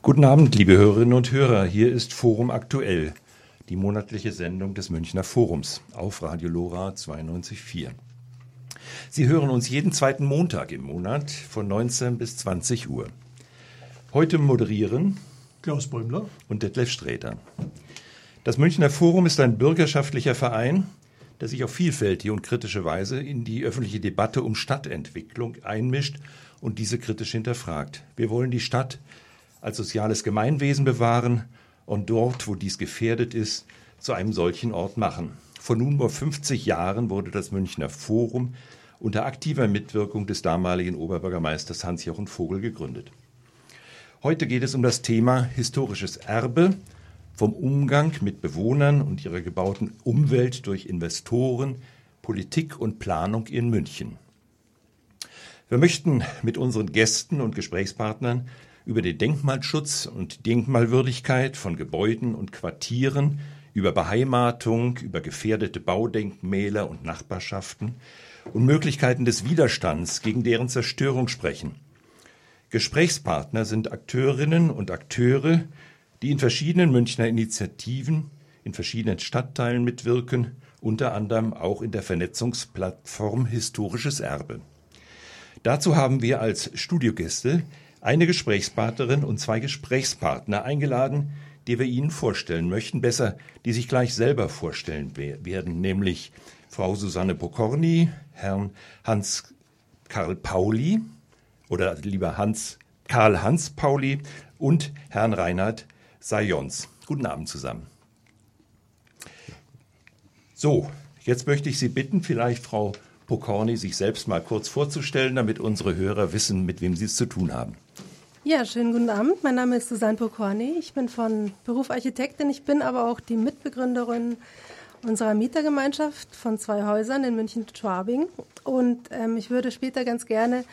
Guten Abend, liebe Hörerinnen und Hörer. Hier ist Forum Aktuell, die monatliche Sendung des Münchner Forums auf Radio Lora 92.4. Sie hören uns jeden zweiten Montag im Monat von 19 bis 20 Uhr. Heute moderieren Klaus Bäumler und Detlef Sträter. Das Münchner Forum ist ein bürgerschaftlicher Verein, der sich auf vielfältige und kritische Weise in die öffentliche Debatte um Stadtentwicklung einmischt und diese kritisch hinterfragt. Wir wollen die Stadt als soziales Gemeinwesen bewahren und dort, wo dies gefährdet ist, zu einem solchen Ort machen. Vor nunmehr 50 Jahren wurde das Münchner Forum unter aktiver Mitwirkung des damaligen Oberbürgermeisters Hans-Jochen Vogel gegründet. Heute geht es um das Thema historisches Erbe, vom Umgang mit Bewohnern und ihrer gebauten Umwelt durch Investoren, Politik und Planung in München. Wir möchten mit unseren Gästen und Gesprächspartnern über den Denkmalschutz und Denkmalwürdigkeit von Gebäuden und Quartieren, über Beheimatung, über gefährdete Baudenkmäler und Nachbarschaften und Möglichkeiten des Widerstands gegen deren Zerstörung sprechen. Gesprächspartner sind Akteurinnen und Akteure, die in verschiedenen Münchner Initiativen in verschiedenen Stadtteilen mitwirken, unter anderem auch in der Vernetzungsplattform Historisches Erbe. Dazu haben wir als Studiogäste eine Gesprächspartnerin und zwei Gesprächspartner eingeladen, die wir Ihnen vorstellen möchten, besser, die sich gleich selber vorstellen werden, nämlich Frau Susanne Pokorny, Herrn Hans Karl Pauli oder lieber Hans Karl Hans Pauli und Herrn Reinhard Sayons. Guten Abend zusammen. So, jetzt möchte ich Sie bitten, vielleicht Frau Pokorny sich selbst mal kurz vorzustellen, damit unsere Hörer wissen, mit wem sie es zu tun haben. Ja, schönen guten Abend. Mein Name ist Susanne Pokorny. Ich bin von Beruf Architektin. Ich bin aber auch die Mitbegründerin unserer Mietergemeinschaft von zwei Häusern in München-Schwabing. Und ähm, ich würde später ganz gerne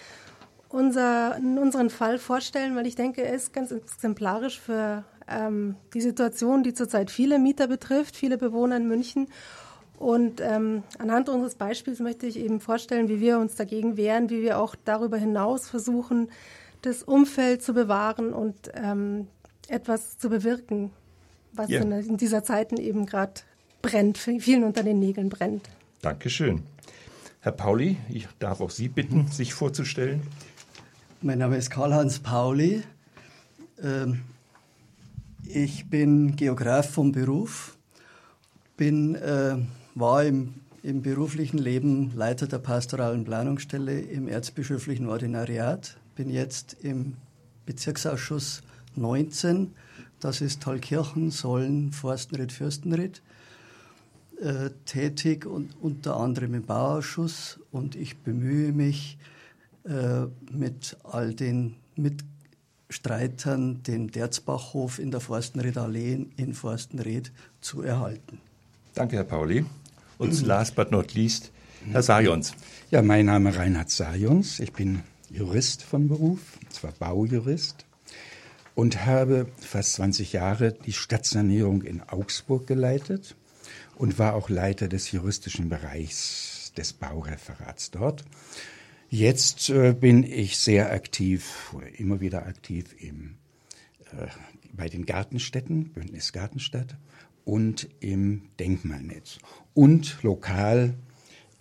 unser, unseren Fall vorstellen, weil ich denke, er ist ganz exemplarisch für ähm, die Situation, die zurzeit viele Mieter betrifft, viele Bewohner in München. Und ähm, anhand unseres Beispiels möchte ich eben vorstellen, wie wir uns dagegen wehren, wie wir auch darüber hinaus versuchen, das Umfeld zu bewahren und ähm, etwas zu bewirken, was yeah. in, in, dieser Zeit eben gerade brennt, vielen unter den Nägeln brennt. Dankeschön. Herr Pauli, ich darf auch Sie bitten, sich vorzustellen. Mein Name ist Karl-Heinz Pauli. Ähm, ich bin Geograf vom Beruf, bin, äh, war im, im beruflichen Leben Leiter der pastoralen Planungsstelle im erzbischöflichen Ordinariat, bin jetzt im Bezirksausschuss 19, das ist Thalkirchen, Sollen, Forstenried, Fürstenried, äh, tätig und unter anderem im Bauausschuss und ich bemühe mich äh, mit all den Mitgliedern, Streitern den Derzbachhof in der Forstenried Allee in Forstenried zu erhalten. Danke, Herr Pauli. Und last but not least, Herr Sajons. Ja, mein Name ist Reinhard Sajons. Ich bin Jurist von Beruf, zwar Baujurist, und habe fast 20 Jahre die Stadtsanierung in Augsburg geleitet und war auch Leiter des juristischen Bereichs des Baureferats dort. Jetzt äh, bin ich sehr aktiv, immer wieder aktiv im, äh, bei den Gartenstädten, Bündnis Gartenstadt und im Denkmalnetz und lokal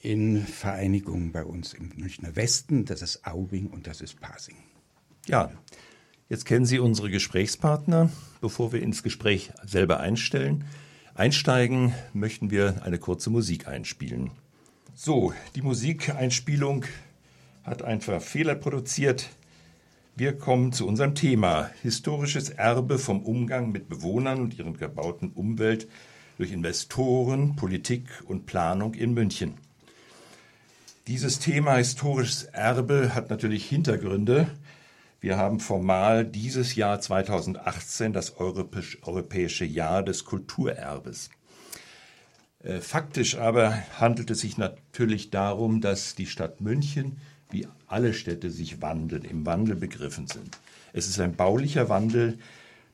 in Vereinigungen bei uns im Münchner Westen, das ist Aubing und das ist Pasing. Ja, jetzt kennen Sie unsere Gesprächspartner. Bevor wir ins Gespräch selber einstellen, einsteigen, möchten wir eine kurze Musik einspielen. So, die Musikeinspielung hat einfach Fehler produziert. Wir kommen zu unserem Thema historisches Erbe vom Umgang mit Bewohnern und ihren gebauten Umwelt durch Investoren, Politik und Planung in München. Dieses Thema historisches Erbe hat natürlich Hintergründe. Wir haben formal dieses Jahr 2018 das europäische Jahr des Kulturerbes. Äh, faktisch aber handelt es sich natürlich darum, dass die Stadt München wie alle Städte sich wandeln, im Wandel begriffen sind. Es ist ein baulicher Wandel,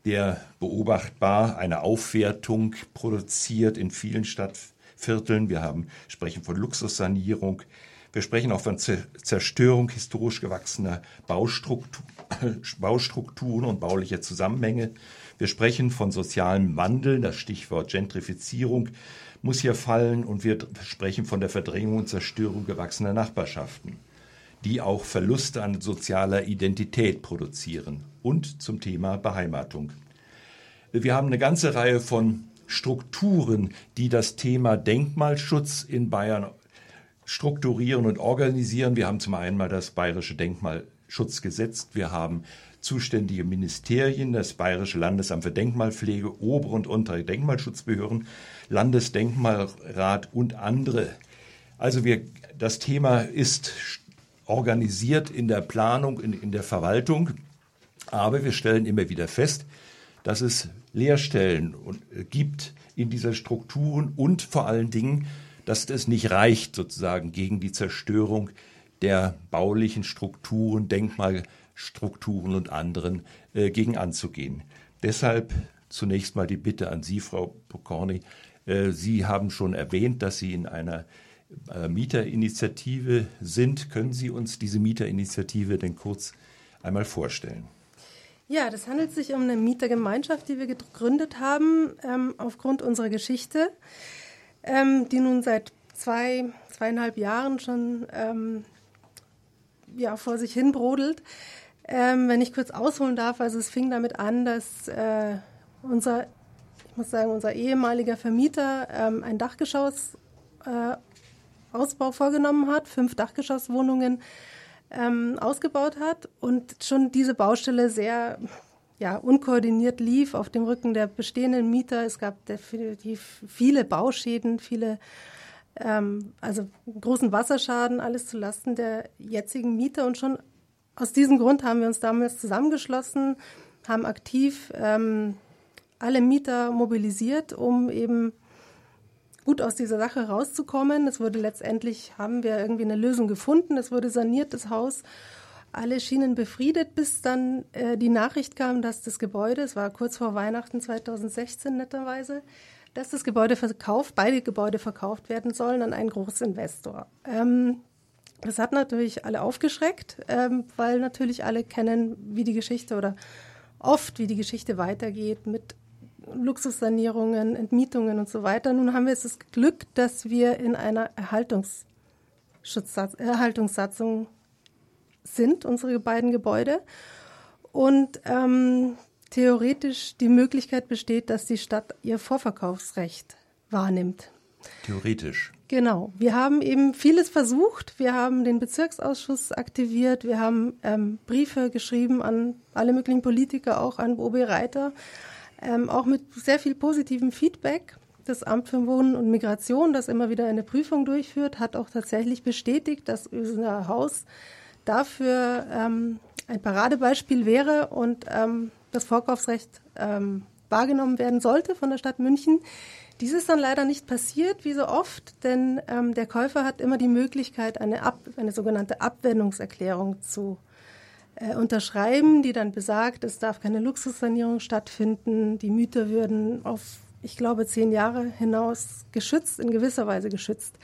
der beobachtbar eine Aufwertung produziert in vielen Stadtvierteln. Wir haben, sprechen von Luxussanierung. Wir sprechen auch von Zerstörung historisch gewachsener Baustruktur, Baustrukturen und baulicher Zusammenhänge. Wir sprechen von sozialem Wandel, das Stichwort Gentrifizierung muss hier fallen und wir sprechen von der Verdrängung und Zerstörung gewachsener Nachbarschaften, die auch Verluste an sozialer Identität produzieren und zum Thema Beheimatung. Wir haben eine ganze Reihe von Strukturen, die das Thema Denkmalschutz in Bayern strukturieren und organisieren. Wir haben zum einen mal das Bayerische Denkmalschutzgesetz, wir haben zuständige Ministerien, das Bayerische Landesamt für Denkmalpflege, obere und untere Denkmalschutzbehörden, Landesdenkmalrat und andere. Also wir, das Thema ist organisiert in der Planung, in, in der Verwaltung, aber wir stellen immer wieder fest, dass es Leerstellen äh, gibt in dieser Strukturen und vor allen Dingen, dass es nicht reicht, sozusagen gegen die Zerstörung der baulichen Strukturen, Denkmalstrukturen und anderen äh, gegen anzugehen. Deshalb zunächst mal die Bitte an Sie, Frau Pokorny. Äh, Sie haben schon erwähnt, dass Sie in einer Mieterinitiative sind. Können Sie uns diese Mieterinitiative denn kurz einmal vorstellen? Ja, das handelt sich um eine Mietergemeinschaft, die wir gegründet haben ähm, aufgrund unserer Geschichte, ähm, die nun seit zwei, zweieinhalb Jahren schon ähm, ja, vor sich hin brodelt. Ähm, wenn ich kurz ausholen darf, also es fing damit an, dass äh, unser, ich muss sagen, unser ehemaliger Vermieter ähm, ein Dachgeschoss äh, Ausbau vorgenommen hat, fünf Dachgeschosswohnungen ähm, ausgebaut hat und schon diese Baustelle sehr ja, unkoordiniert lief auf dem Rücken der bestehenden Mieter. Es gab definitiv viele Bauschäden, viele, ähm, also großen Wasserschaden, alles zu Lasten der jetzigen Mieter. Und schon aus diesem Grund haben wir uns damals zusammengeschlossen, haben aktiv ähm, alle Mieter mobilisiert, um eben gut aus dieser Sache rauszukommen. Es wurde letztendlich, haben wir irgendwie eine Lösung gefunden. Es wurde saniert, das Haus. Alle schienen befriedet, bis dann äh, die Nachricht kam, dass das Gebäude, es war kurz vor Weihnachten 2016 netterweise, dass das Gebäude verkauft, beide Gebäude verkauft werden sollen an einen Großinvestor. Ähm, das hat natürlich alle aufgeschreckt, ähm, weil natürlich alle kennen, wie die Geschichte oder oft, wie die Geschichte weitergeht mit Luxussanierungen, Entmietungen und so weiter. Nun haben wir jetzt das Glück, dass wir in einer Erhaltungssatzung sind, unsere beiden Gebäude. Und ähm, theoretisch die Möglichkeit besteht, dass die Stadt ihr Vorverkaufsrecht wahrnimmt. Theoretisch. Genau. Wir haben eben vieles versucht. Wir haben den Bezirksausschuss aktiviert. Wir haben ähm, Briefe geschrieben an alle möglichen Politiker, auch an OB Reiter ähm, auch mit sehr viel positivem Feedback. Das Amt für Wohnen und Migration, das immer wieder eine Prüfung durchführt, hat auch tatsächlich bestätigt, dass unser Haus dafür ähm, ein Paradebeispiel wäre und ähm, das Vorkaufsrecht ähm, wahrgenommen werden sollte von der Stadt München. Dies ist dann leider nicht passiert, wie so oft, denn ähm, der Käufer hat immer die Möglichkeit, eine, Ab eine sogenannte Abwendungserklärung zu äh, unterschreiben, die dann besagt, es darf keine Luxussanierung stattfinden, die Mieter würden auf, ich glaube, zehn Jahre hinaus geschützt, in gewisser Weise geschützt.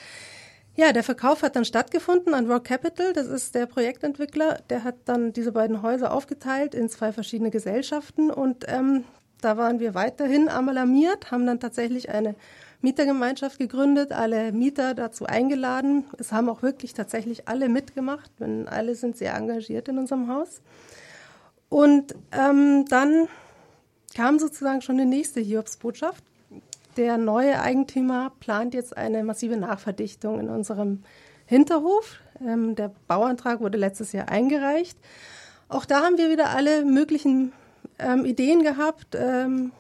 Ja, der Verkauf hat dann stattgefunden an Rock Capital, das ist der Projektentwickler, der hat dann diese beiden Häuser aufgeteilt in zwei verschiedene Gesellschaften. Und ähm, da waren wir weiterhin alarmiert, haben dann tatsächlich eine Mietergemeinschaft gegründet, alle Mieter dazu eingeladen. Es haben auch wirklich tatsächlich alle mitgemacht, denn alle sind sehr engagiert in unserem Haus. Und ähm, dann kam sozusagen schon die nächste Hiobsbotschaft. Der neue Eigentümer plant jetzt eine massive Nachverdichtung in unserem Hinterhof. Ähm, der Bauantrag wurde letztes Jahr eingereicht. Auch da haben wir wieder alle möglichen ähm, Ideen gehabt. Ähm,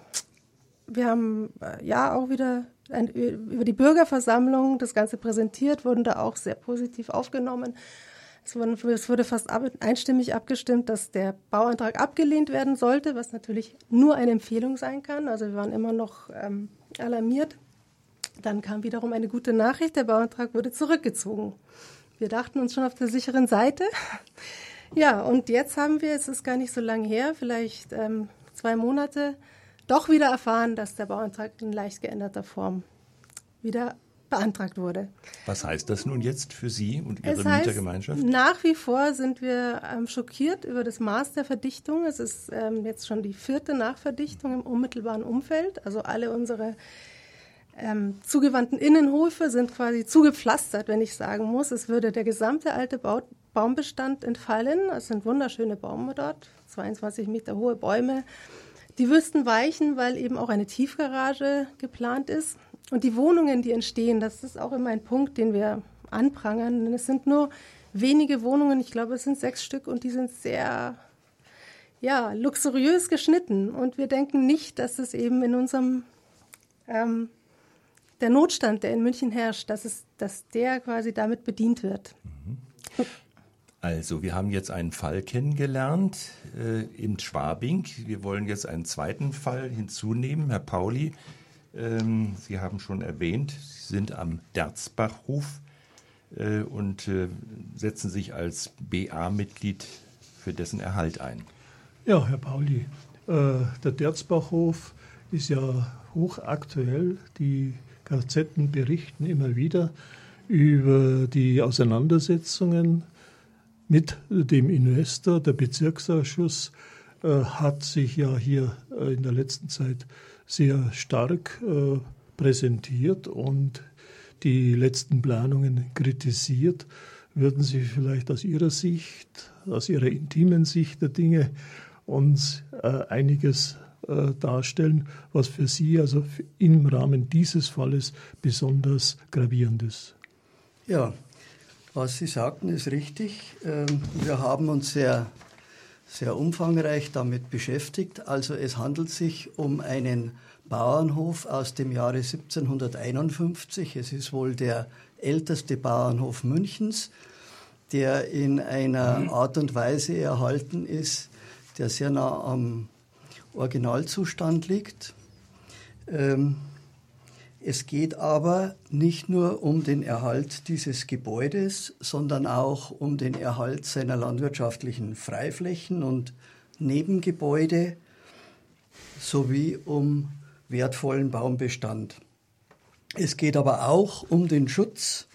wir haben äh, ja auch wieder ein, über die Bürgerversammlung das Ganze präsentiert, wurden da auch sehr positiv aufgenommen. Es, wurden, es wurde fast ab, einstimmig abgestimmt, dass der Bauantrag abgelehnt werden sollte, was natürlich nur eine Empfehlung sein kann. Also wir waren immer noch ähm, alarmiert. Dann kam wiederum eine gute Nachricht, der Bauantrag wurde zurückgezogen. Wir dachten uns schon auf der sicheren Seite. Ja, und jetzt haben wir, es ist gar nicht so lange her, vielleicht ähm, zwei Monate, doch wieder erfahren, dass der Bauantrag in leicht geänderter Form wieder beantragt wurde. Was heißt das nun jetzt für Sie und Ihre es heißt, Mietergemeinschaft? Nach wie vor sind wir ähm, schockiert über das Maß der Verdichtung. Es ist ähm, jetzt schon die vierte Nachverdichtung im unmittelbaren Umfeld. Also alle unsere ähm, zugewandten Innenhöfe sind quasi zugepflastert, wenn ich sagen muss. Es würde der gesamte alte Bau Baumbestand entfallen. Es sind wunderschöne Bäume dort, 22 Meter hohe Bäume. Die wüssten weichen, weil eben auch eine Tiefgarage geplant ist. Und die Wohnungen, die entstehen, das ist auch immer ein Punkt, den wir anprangern. Denn es sind nur wenige Wohnungen, ich glaube, es sind sechs Stück und die sind sehr ja, luxuriös geschnitten. Und wir denken nicht, dass es eben in unserem ähm, der Notstand, der in München herrscht, dass, es, dass der quasi damit bedient wird. Also, wir haben jetzt einen Fall kennengelernt äh, in Schwabing. Wir wollen jetzt einen zweiten Fall hinzunehmen. Herr Pauli, ähm, Sie haben schon erwähnt, Sie sind am Derzbachhof äh, und äh, setzen sich als BA-Mitglied für dessen Erhalt ein. Ja, Herr Pauli, äh, der Derzbachhof ist ja hochaktuell. Die Gazetten berichten immer wieder über die Auseinandersetzungen mit dem Investor. Der Bezirksausschuss äh, hat sich ja hier äh, in der letzten Zeit sehr stark äh, präsentiert und die letzten Planungen kritisiert. Würden Sie vielleicht aus Ihrer Sicht, aus Ihrer intimen Sicht der Dinge uns einiges darstellen, was für Sie also im Rahmen dieses Falles besonders gravierend ist? Ja, was Sie sagten, ist richtig. Ähm, wir haben uns sehr sehr umfangreich damit beschäftigt. Also es handelt sich um einen Bauernhof aus dem Jahre 1751. Es ist wohl der älteste Bauernhof Münchens, der in einer Art und Weise erhalten ist, der sehr nah am Originalzustand liegt. Ähm, es geht aber nicht nur um den Erhalt dieses Gebäudes, sondern auch um den Erhalt seiner landwirtschaftlichen Freiflächen und Nebengebäude sowie um wertvollen Baumbestand. Es geht aber auch um den Schutz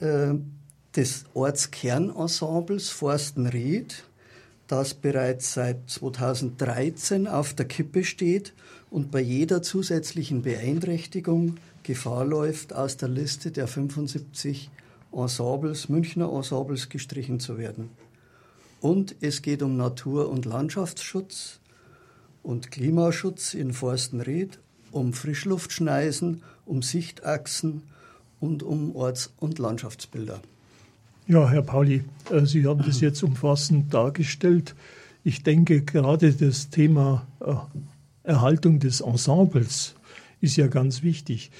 äh, des Ortskernensembles Forstenried, das bereits seit 2013 auf der Kippe steht und bei jeder zusätzlichen Beeinträchtigung Gefahr läuft, aus der Liste der 75 Ensembles, Münchner Ensembles gestrichen zu werden. Und es geht um Natur- und Landschaftsschutz und Klimaschutz in Forstenried, um Frischluftschneisen, um Sichtachsen und um Orts- und Landschaftsbilder. Ja, Herr Pauli, äh, Sie haben das jetzt umfassend dargestellt. Ich denke, gerade das Thema äh, Erhaltung des Ensembles ist ja ganz wichtig.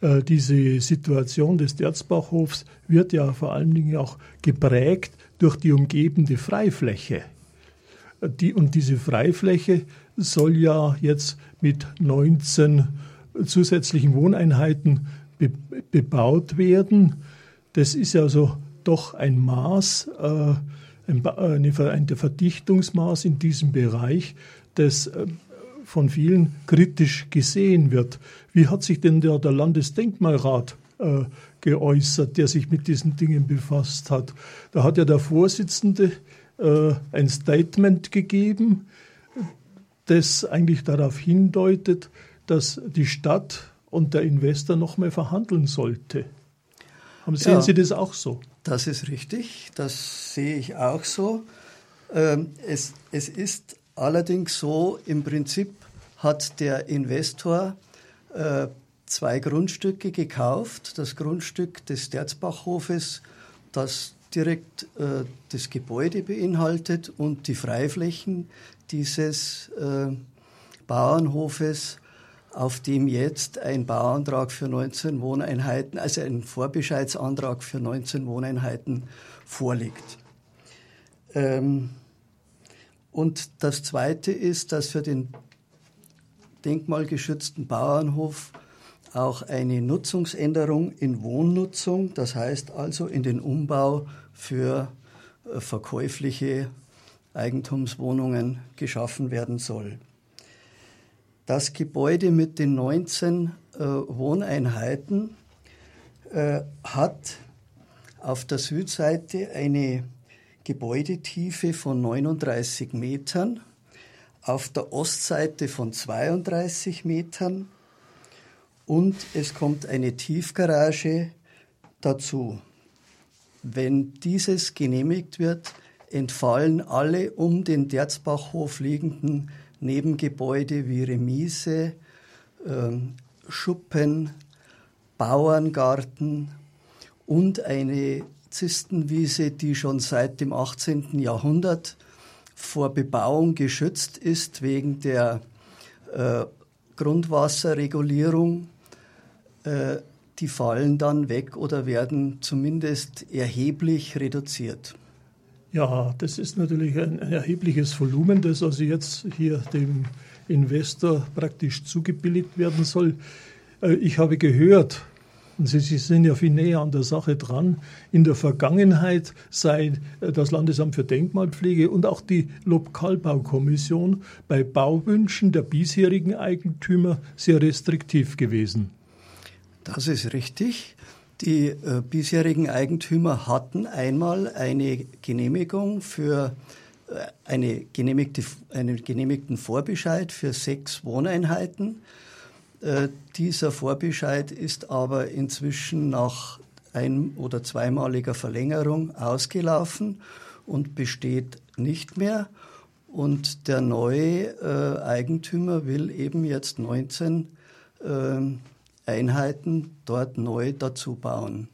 Äh, diese Situation des Derzbachhofs wird ja vor allen Dingen auch geprägt durch die umgebende Freifläche. Äh, die, und diese Freifläche soll ja jetzt mit 19 zusätzlichen Wohneinheiten be, bebaut werden. Das ist ja so doch ein Maß, äh, ein, ein Verdichtungsmaß in diesem Bereich, das von vielen kritisch gesehen wird. Wie hat sich denn der, der Landesdenkmalrat äh, geäußert, der sich mit diesen Dingen befasst hat? Da hat ja der Vorsitzende äh, ein Statement gegeben, das eigentlich darauf hindeutet, dass die Stadt und der Investor noch mehr verhandeln sollte. Sehen ja, Sie das auch so? Das ist richtig, das sehe ich auch so. Ähm, es, es ist Allerdings so, im Prinzip hat der Investor äh, zwei Grundstücke gekauft. Das Grundstück des Derzbachhofes, das direkt äh, das Gebäude beinhaltet und die Freiflächen dieses äh, Bauernhofes, auf dem jetzt ein Bauantrag für 19 Wohneinheiten, also ein Vorbescheidsantrag für 19 Wohneinheiten vorliegt. Ähm, und das Zweite ist, dass für den denkmalgeschützten Bauernhof auch eine Nutzungsänderung in Wohnnutzung, das heißt also in den Umbau für äh, verkäufliche Eigentumswohnungen geschaffen werden soll. Das Gebäude mit den 19 äh, Wohneinheiten äh, hat auf der Südseite eine Gebäudetiefe von 39 Metern, auf der Ostseite von 32 Metern und es kommt eine Tiefgarage dazu. Wenn dieses genehmigt wird, entfallen alle um den Derzbachhof liegenden Nebengebäude wie Remise, ähm, Schuppen, Bauerngarten und eine Zistenwiese, die schon seit dem 18. Jahrhundert vor Bebauung geschützt ist wegen der äh, Grundwasserregulierung. Äh, die fallen dann weg oder werden zumindest erheblich reduziert. Ja, das ist natürlich ein erhebliches Volumen, das also jetzt hier dem Investor praktisch zugebilligt werden soll. Äh, ich habe gehört, und Sie, Sie sind ja viel näher an der Sache dran, in der Vergangenheit sei äh, das Landesamt für Denkmalpflege und auch die Lokalbaukommission bei Bauwünschen der bisherigen Eigentümer sehr restriktiv gewesen. Das ist richtig. Die äh, bisherigen Eigentümer hatten einmal eine Genehmigung für äh, eine genehmigte, einen genehmigten Vorbescheid für sechs Wohneinheiten. Äh, dieser Vorbescheid ist aber inzwischen nach ein- oder zweimaliger Verlängerung ausgelaufen und besteht nicht mehr. Und der neue äh, Eigentümer will eben jetzt 19 äh, Einheiten dort neu dazu bauen.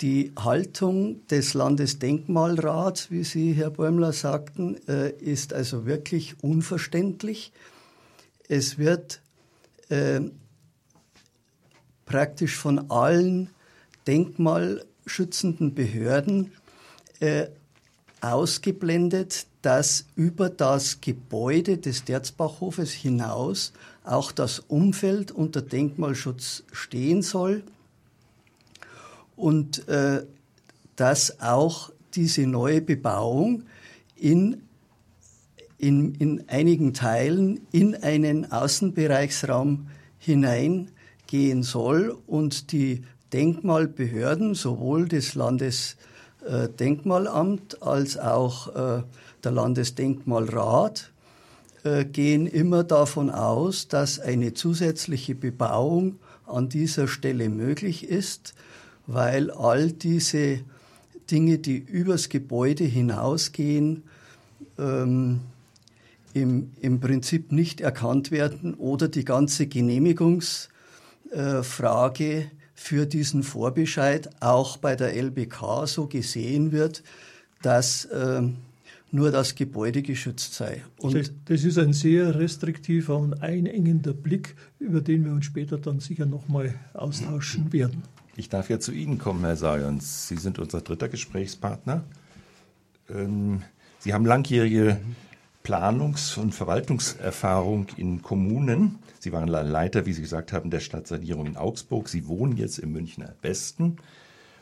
Die Haltung des Landesdenkmalrats, wie Sie, Herr Bäumler, sagten, äh, ist also wirklich unverständlich. Es wird äh, praktisch von allen denkmalschützenden Behörden äh, ausgeblendet, dass über das Gebäude des Derzbachhofes hinaus auch das Umfeld unter Denkmalschutz stehen soll und äh, dass auch diese neue Bebauung in, in, in einigen Teilen in einen Außenbereichsraum hineingehen soll und die Denkmalbehörden, sowohl des Landesdenkmalamt als auch äh, der Landesdenkmalrat, äh, gehen immer davon aus, dass eine zusätzliche Bebauung an dieser Stelle möglich ist, weil all diese Dinge, die übers Gebäude hinausgehen, ähm, im, im Prinzip nicht erkannt werden oder die ganze Genehmigungsfrage äh, für diesen Vorbescheid auch bei der LBK so gesehen wird, dass äh, nur das Gebäude geschützt sei. Das, das, ist ein sehr restriktiver und einengender Blick, über den wir uns später dann sicher nochmal austauschen werden. Ich darf ja zu Ihnen kommen, Herr Sayons. Sie sind unser dritter Gesprächspartner. Ähm, Sie haben langjährige Planungs- und Verwaltungserfahrung in Kommunen. Sie waren Leiter, wie Sie gesagt haben, der Stadtsanierung in Augsburg. Sie wohnen jetzt im Münchner Westen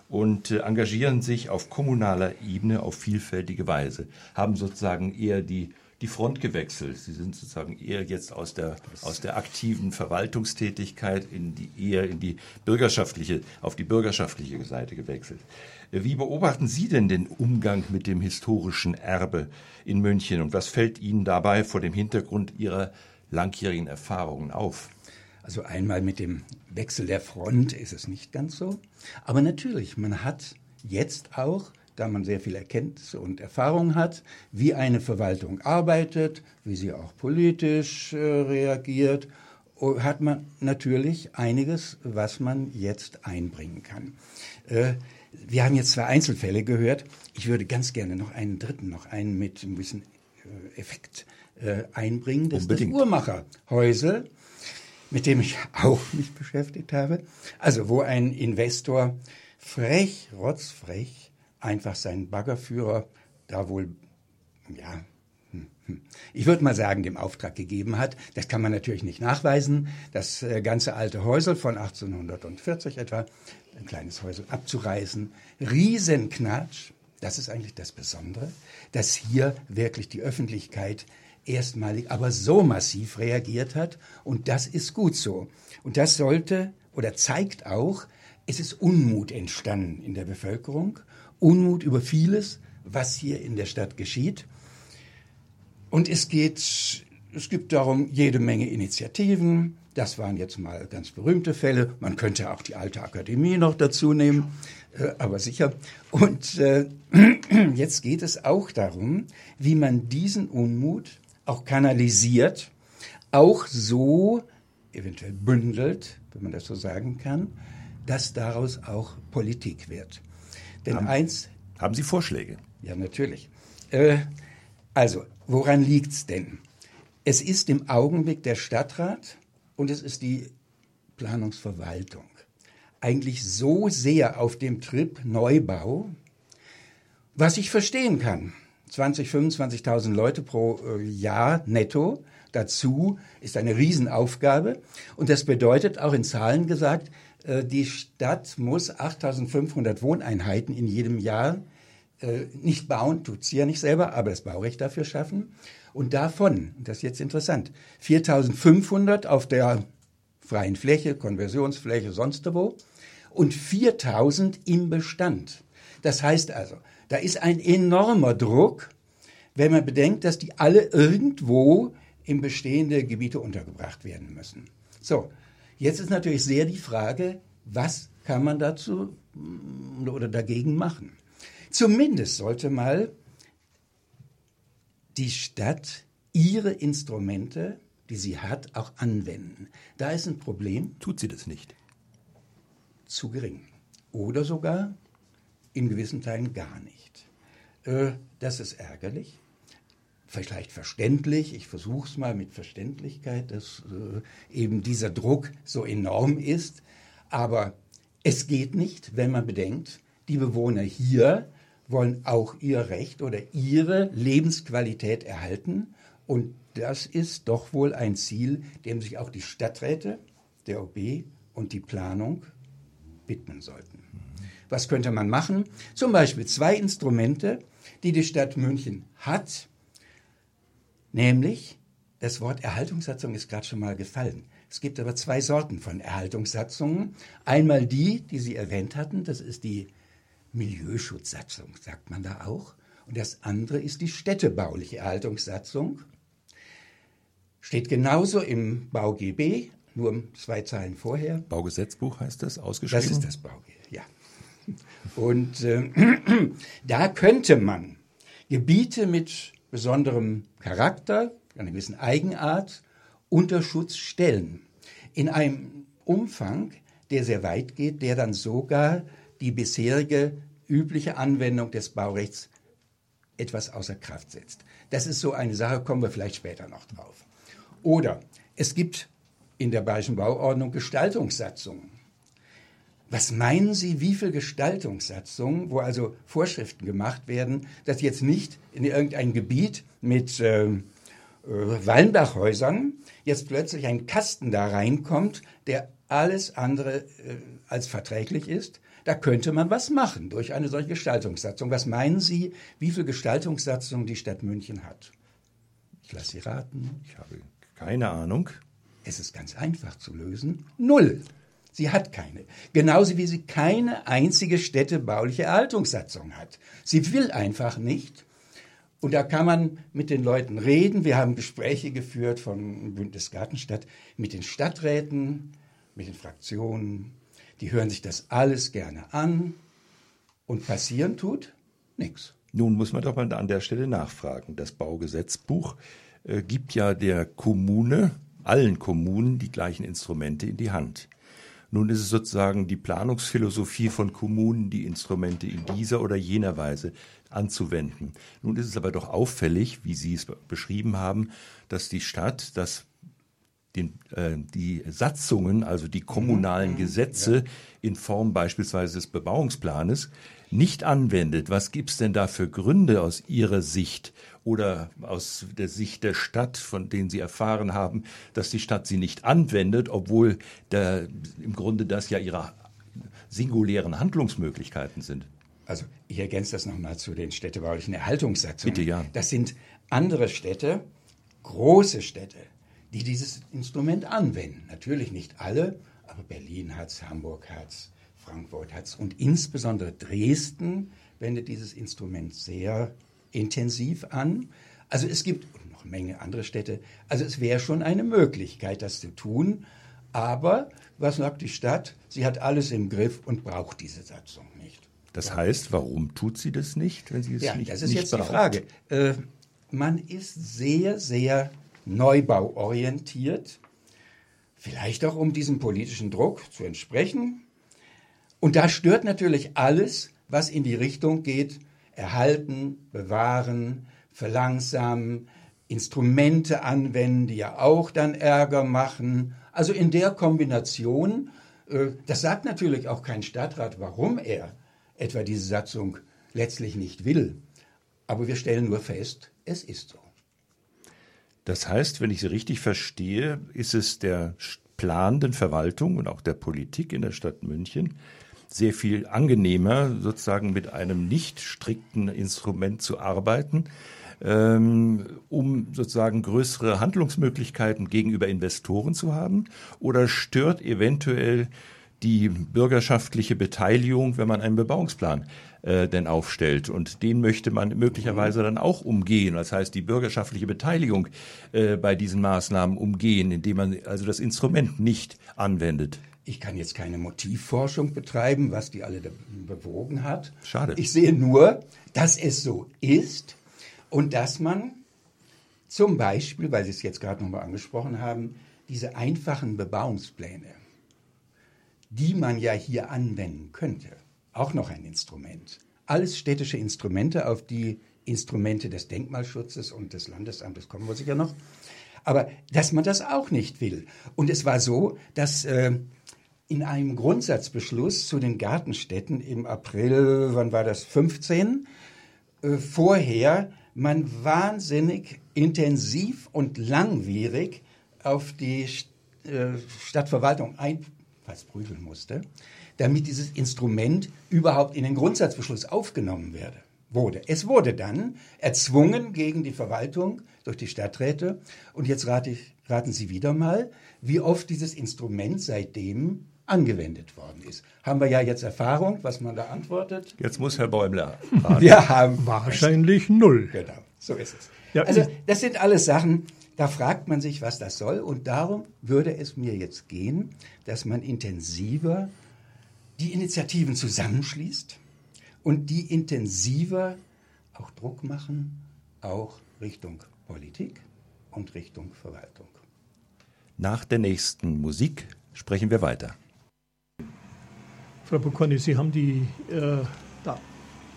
und äh, engagieren sich auf kommunaler Ebene auf vielfältige Weise, haben sozusagen eher die, die Front gewechselt. Sie sind sozusagen eher jetzt aus der, aus der aktiven Verwaltungstätigkeit in die, eher in die bürgerschaftliche, auf die bürgerschaftliche Seite gewechselt. Äh, wie beobachten Sie denn den Umgang mit dem historischen Erbe in München und was fällt Ihnen dabei vor dem Hintergrund Ihrer langjährigen Erfahrungen auf? Also einmal mit dem Wechsel der Front ist es nicht ganz so. Aber natürlich, man hat jetzt auch, da man sehr viel Erkenntnisse und Erfahrung hat, wie eine Verwaltung arbeitet, wie sie auch politisch äh, reagiert, hat man natürlich einiges, was man jetzt einbringen kann. Äh, wir haben jetzt zwei Einzelfälle gehört. Ich würde ganz gerne noch einen dritten, noch einen mit ein bisschen äh, Effekt äh, einbringen. Das Unbedingt. ist das Uhrmacherhäusel mit dem ich auch mich beschäftigt habe. Also wo ein Investor frech, rotzfrech, einfach seinen Baggerführer da wohl, ja, ich würde mal sagen, dem Auftrag gegeben hat. Das kann man natürlich nicht nachweisen. Das äh, ganze alte Häusel von 1840 etwa, ein kleines Häusel abzureißen. Riesenknatsch. Das ist eigentlich das Besondere, dass hier wirklich die Öffentlichkeit erstmalig, aber so massiv reagiert hat. Und das ist gut so. Und das sollte oder zeigt auch, es ist Unmut entstanden in der Bevölkerung. Unmut über vieles, was hier in der Stadt geschieht. Und es geht, es gibt darum jede Menge Initiativen. Das waren jetzt mal ganz berühmte Fälle. Man könnte auch die alte Akademie noch dazu nehmen, äh, aber sicher. Und äh, jetzt geht es auch darum, wie man diesen Unmut auch kanalisiert, auch so eventuell bündelt, wenn man das so sagen kann, dass daraus auch Politik wird. Denn haben, eins. Haben Sie Vorschläge? Ja, natürlich. Äh, also, woran liegt's denn? Es ist im Augenblick der Stadtrat und es ist die Planungsverwaltung eigentlich so sehr auf dem Trip Neubau, was ich verstehen kann. 20, 25.000 Leute pro äh, Jahr netto dazu ist eine Riesenaufgabe. Und das bedeutet auch in Zahlen gesagt, die Stadt muss 8.500 Wohneinheiten in jedem Jahr äh, nicht bauen, tut sie ja nicht selber, aber das Baurecht dafür schaffen. Und davon, das ist jetzt interessant, 4.500 auf der freien Fläche, Konversionsfläche, sonst wo und 4.000 im Bestand. Das heißt also, da ist ein enormer Druck, wenn man bedenkt, dass die alle irgendwo in bestehende Gebiete untergebracht werden müssen. So, jetzt ist natürlich sehr die Frage, was kann man dazu mm, oder dagegen machen? Zumindest sollte mal die Stadt ihre Instrumente, die sie hat, auch anwenden. Da ist ein Problem. Tut sie das nicht? Zu gering. Oder sogar in gewissen Teilen gar nicht. Äh, das ist ärgerlich vielleicht verständlich, ich versuche es mal mit Verständlichkeit, dass äh, eben dieser Druck so enorm ist. Aber es geht nicht, wenn man bedenkt, die Bewohner hier wollen auch ihr Recht oder ihre Lebensqualität erhalten. Und das ist doch wohl ein Ziel, dem sich auch die Stadträte, der OB und die Planung widmen sollten. Was könnte man machen? Zum Beispiel zwei Instrumente, die die Stadt München hat, Nämlich, das Wort Erhaltungssatzung ist gerade schon mal gefallen. Es gibt aber zwei Sorten von Erhaltungssatzungen. Einmal die, die Sie erwähnt hatten, das ist die Milieuschutzsatzung, sagt man da auch. Und das andere ist die städtebauliche Erhaltungssatzung. Steht genauso im BauGB, nur zwei Zeilen vorher. Baugesetzbuch heißt das, ausgeschrieben? Das ist das BauGB, ja. Und äh, da könnte man Gebiete mit besonderem Charakter, einer gewissen Eigenart unter Schutz stellen. In einem Umfang, der sehr weit geht, der dann sogar die bisherige übliche Anwendung des Baurechts etwas außer Kraft setzt. Das ist so eine Sache, kommen wir vielleicht später noch drauf. Oder es gibt in der Bayerischen Bauordnung Gestaltungssatzungen. Was meinen Sie, wie viele Gestaltungssatzungen, wo also Vorschriften gemacht werden, dass jetzt nicht in irgendein Gebiet mit äh, äh, Wallenbachhäusern jetzt plötzlich ein Kasten da reinkommt, der alles andere äh, als verträglich ist? Da könnte man was machen durch eine solche Gestaltungssatzung. Was meinen Sie, wie viele Gestaltungssatzungen die Stadt München hat? Ich lasse Sie raten. Ich habe keine Ahnung. Es ist ganz einfach zu lösen. Null. Sie hat keine. Genauso wie sie keine einzige städtebauliche Erhaltungssatzung hat. Sie will einfach nicht. Und da kann man mit den Leuten reden. Wir haben Gespräche geführt von Bündnis Gartenstadt mit den Stadträten, mit den Fraktionen. Die hören sich das alles gerne an. Und passieren tut nichts. Nun muss man doch mal an der Stelle nachfragen. Das Baugesetzbuch äh, gibt ja der Kommune, allen Kommunen, die gleichen Instrumente in die Hand. Nun ist es sozusagen die Planungsphilosophie von Kommunen, die Instrumente in dieser oder jener Weise anzuwenden. Nun ist es aber doch auffällig, wie Sie es beschrieben haben, dass die Stadt das den, äh, die Satzungen, also die kommunalen mhm. Gesetze in Form beispielsweise des Bebauungsplanes nicht anwendet. Was gibt es denn da für Gründe aus Ihrer Sicht oder aus der Sicht der Stadt, von denen Sie erfahren haben, dass die Stadt sie nicht anwendet, obwohl der, im Grunde das ja ihre singulären Handlungsmöglichkeiten sind? Also ich ergänze das nochmal zu den städtebaulichen Erhaltungssatzungen. Bitte, ja. Das sind andere Städte, große Städte, die dieses Instrument anwenden. Natürlich nicht alle, aber Berlin hat es, Hamburg hat es, Frankfurt hat es und insbesondere Dresden wendet dieses Instrument sehr intensiv an. Also es gibt noch eine Menge andere Städte. Also es wäre schon eine Möglichkeit, das zu tun. Aber was sagt die Stadt? Sie hat alles im Griff und braucht diese Satzung nicht. Das heißt, warum tut sie das nicht, wenn sie es ja, nicht das ist jetzt braucht? die Frage. Äh, man ist sehr, sehr neubauorientiert, vielleicht auch um diesem politischen Druck zu entsprechen. Und da stört natürlich alles, was in die Richtung geht, erhalten, bewahren, verlangsamen, Instrumente anwenden, die ja auch dann Ärger machen. Also in der Kombination, äh, das sagt natürlich auch kein Stadtrat, warum er etwa diese Satzung letztlich nicht will. Aber wir stellen nur fest, es ist so. Das heißt, wenn ich Sie richtig verstehe, ist es der planenden Verwaltung und auch der Politik in der Stadt München sehr viel angenehmer, sozusagen mit einem nicht strikten Instrument zu arbeiten, ähm, um sozusagen größere Handlungsmöglichkeiten gegenüber Investoren zu haben? Oder stört eventuell die bürgerschaftliche Beteiligung, wenn man einen Bebauungsplan äh, denn aufstellt. Und den möchte man möglicherweise dann auch umgehen. Das heißt, die bürgerschaftliche Beteiligung äh, bei diesen Maßnahmen umgehen, indem man also das Instrument nicht anwendet. Ich kann jetzt keine Motivforschung betreiben, was die alle bewogen hat. Schade. Ich sehe nur, dass es so ist und dass man zum Beispiel, weil Sie es jetzt gerade nochmal angesprochen haben, diese einfachen Bebauungspläne, die man ja hier anwenden könnte, auch noch ein Instrument. Alles städtische Instrumente, auf die Instrumente des Denkmalschutzes und des Landesamtes kommen wir sicher noch. Aber dass man das auch nicht will. Und es war so, dass äh, in einem Grundsatzbeschluss zu den Gartenstädten im April, wann war das, 15, äh, vorher man wahnsinnig intensiv und langwierig auf die äh, Stadtverwaltung einfalls prüfen musste, damit dieses Instrument überhaupt in den Grundsatzbeschluss aufgenommen werde, wurde. Es wurde dann erzwungen gegen die Verwaltung durch die Stadträte. Und jetzt rate ich, raten Sie wieder mal, wie oft dieses Instrument seitdem angewendet worden ist. Haben wir ja jetzt Erfahrung, was man da antwortet? Jetzt muss Herr Bäumler raten. Wir haben Wahrscheinlich null. Genau, so ist es. Ja, also das sind alles Sachen, da fragt man sich, was das soll. Und darum würde es mir jetzt gehen, dass man intensiver die Initiativen zusammenschließt und die intensiver auch Druck machen, auch Richtung Politik und Richtung Verwaltung. Nach der nächsten Musik sprechen wir weiter. Frau Bocconi, Sie haben die, äh,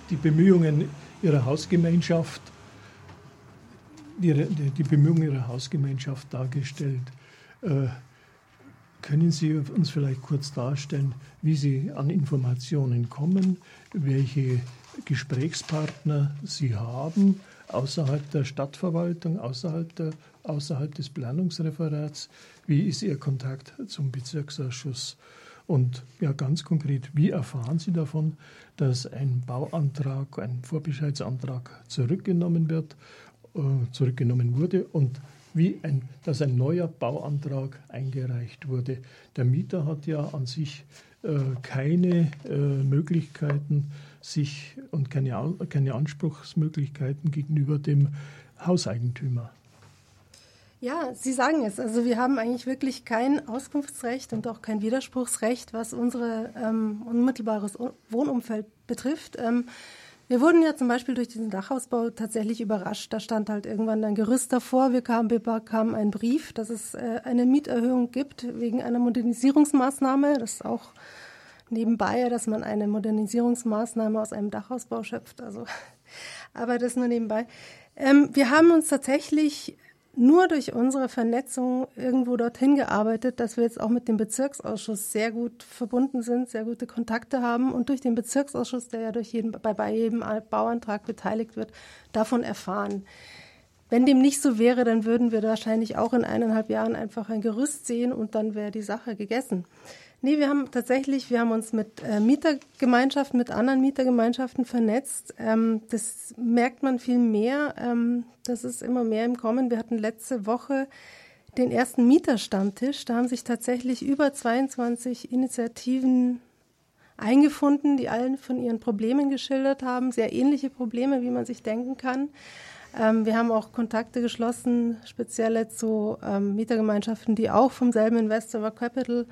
die Bemühungen Ihrer Hausgemeinschaft, die, die Bemühungen Ihrer Hausgemeinschaft dargestellt. Äh, können Sie uns vielleicht kurz darstellen, wie Sie an Informationen kommen, welche Gesprächspartner Sie haben außerhalb der Stadtverwaltung, außerhalb, der, außerhalb des Planungsreferats? Wie ist Ihr Kontakt zum Bezirksausschuss? Und ja, ganz konkret, wie erfahren Sie davon, dass ein Bauantrag, ein Vorbescheidsantrag zurückgenommen wird, äh, zurückgenommen wurde und wie ein, dass ein neuer Bauantrag eingereicht wurde. Der Mieter hat ja an sich äh, keine äh, Möglichkeiten sich und keine, keine Anspruchsmöglichkeiten gegenüber dem Hauseigentümer. Ja, Sie sagen es. Also wir haben eigentlich wirklich kein Auskunftsrecht und auch kein Widerspruchsrecht, was unser ähm, unmittelbares Wohnumfeld betrifft. Ähm, wir wurden ja zum Beispiel durch diesen Dachausbau tatsächlich überrascht. Da stand halt irgendwann ein Gerüst davor. Wir kamen, bekamen einen Brief, dass es äh, eine Mieterhöhung gibt wegen einer Modernisierungsmaßnahme. Das ist auch nebenbei, dass man eine Modernisierungsmaßnahme aus einem Dachausbau schöpft. Also, aber das nur nebenbei. Ähm, wir haben uns tatsächlich nur durch unsere Vernetzung irgendwo dorthin gearbeitet, dass wir jetzt auch mit dem Bezirksausschuss sehr gut verbunden sind, sehr gute Kontakte haben und durch den Bezirksausschuss, der ja durch jeden, bei, bei jedem Bauantrag beteiligt wird, davon erfahren. Wenn dem nicht so wäre, dann würden wir wahrscheinlich auch in eineinhalb Jahren einfach ein Gerüst sehen und dann wäre die Sache gegessen. Nee, wir haben tatsächlich, wir haben uns mit äh, Mietergemeinschaften, mit anderen Mietergemeinschaften vernetzt. Ähm, das merkt man viel mehr. Ähm, das ist immer mehr im Kommen. Wir hatten letzte Woche den ersten Mieterstammtisch. Da haben sich tatsächlich über 22 Initiativen eingefunden, die allen von ihren Problemen geschildert haben. Sehr ähnliche Probleme, wie man sich denken kann. Ähm, wir haben auch Kontakte geschlossen, speziell zu ähm, Mietergemeinschaften, die auch vom selben Investor Capital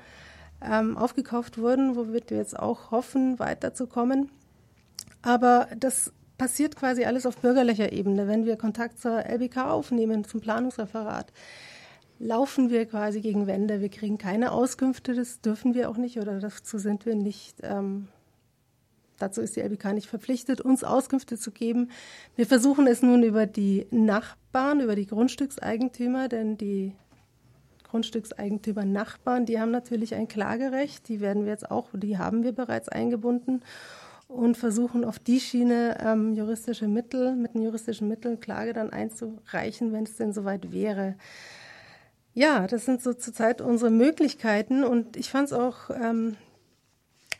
ähm, aufgekauft wurden, womit wir jetzt auch hoffen, weiterzukommen. Aber das passiert quasi alles auf bürgerlicher Ebene. Wenn wir Kontakt zur LBK aufnehmen, zum Planungsreferat, laufen wir quasi gegen Wände. Wir kriegen keine Auskünfte, das dürfen wir auch nicht oder dazu sind wir nicht. Ähm, dazu ist die LBK nicht verpflichtet, uns Auskünfte zu geben. Wir versuchen es nun über die Nachbarn, über die Grundstückseigentümer, denn die Grundstückseigentümer Nachbarn, die haben natürlich ein Klagerecht. Die werden wir jetzt auch, die haben wir bereits eingebunden und versuchen auf die Schiene ähm, juristische Mittel, mit den juristischen Mitteln Klage dann einzureichen, wenn es denn soweit wäre. Ja, das sind so zurzeit unsere Möglichkeiten und ich fand es auch ähm,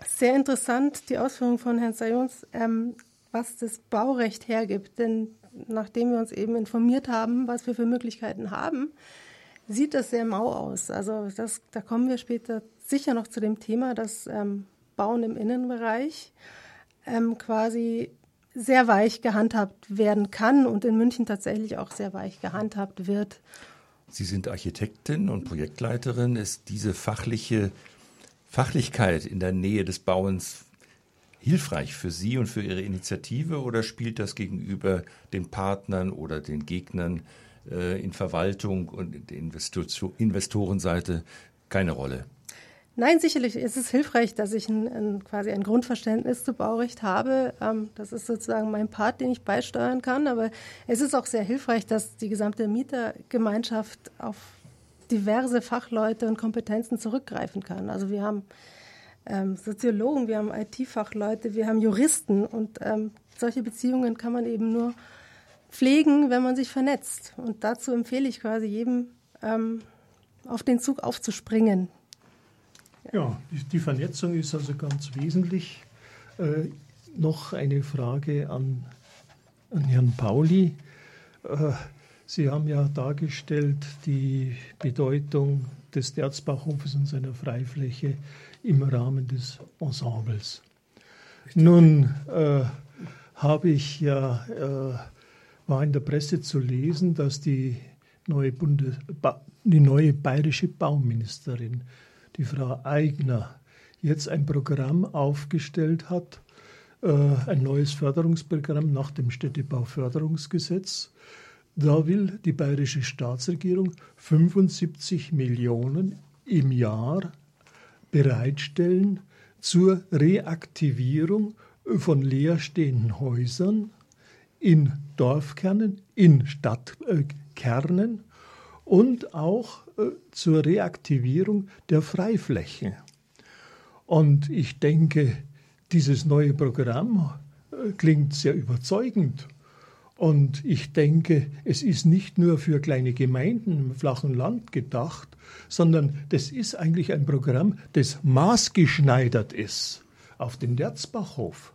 sehr interessant, die Ausführung von Herrn Sayons, ähm, was das Baurecht hergibt. Denn nachdem wir uns eben informiert haben, was wir für Möglichkeiten haben, sieht das sehr mau aus. Also das, da kommen wir später sicher noch zu dem Thema, dass ähm, Bauen im Innenbereich ähm, quasi sehr weich gehandhabt werden kann und in München tatsächlich auch sehr weich gehandhabt wird. Sie sind Architektin und Projektleiterin. Ist diese fachliche Fachlichkeit in der Nähe des Bauens hilfreich für Sie und für Ihre Initiative oder spielt das gegenüber den Partnern oder den Gegnern in Verwaltung und der Investorenseite keine Rolle. Nein, sicherlich ist es hilfreich, dass ich ein, ein, quasi ein Grundverständnis zu Baurecht habe. Ähm, das ist sozusagen mein Part, den ich beisteuern kann. Aber es ist auch sehr hilfreich, dass die gesamte Mietergemeinschaft auf diverse Fachleute und Kompetenzen zurückgreifen kann. Also wir haben ähm, Soziologen, wir haben IT-Fachleute, wir haben Juristen und ähm, solche Beziehungen kann man eben nur pflegen, wenn man sich vernetzt. Und dazu empfehle ich quasi jedem, ähm, auf den Zug aufzuspringen. Ja, die, die Vernetzung ist also ganz wesentlich. Äh, noch eine Frage an, an Herrn Pauli. Äh, Sie haben ja dargestellt die Bedeutung des Derzbachhofes und seiner Freifläche im Rahmen des Ensembles. Nun äh, habe ich ja äh, war in der Presse zu lesen, dass die neue, Bundes die neue bayerische Bauministerin, die Frau Eigner, jetzt ein Programm aufgestellt hat, äh, ein neues Förderungsprogramm nach dem Städtebauförderungsgesetz. Da will die bayerische Staatsregierung 75 Millionen im Jahr bereitstellen zur Reaktivierung von leerstehenden Häusern in Dorfkernen, in Stadtkernen und auch äh, zur Reaktivierung der Freiflächen. Und ich denke, dieses neue Programm äh, klingt sehr überzeugend. Und ich denke, es ist nicht nur für kleine Gemeinden im flachen Land gedacht, sondern das ist eigentlich ein Programm, das maßgeschneidert ist auf den Derzbachhof.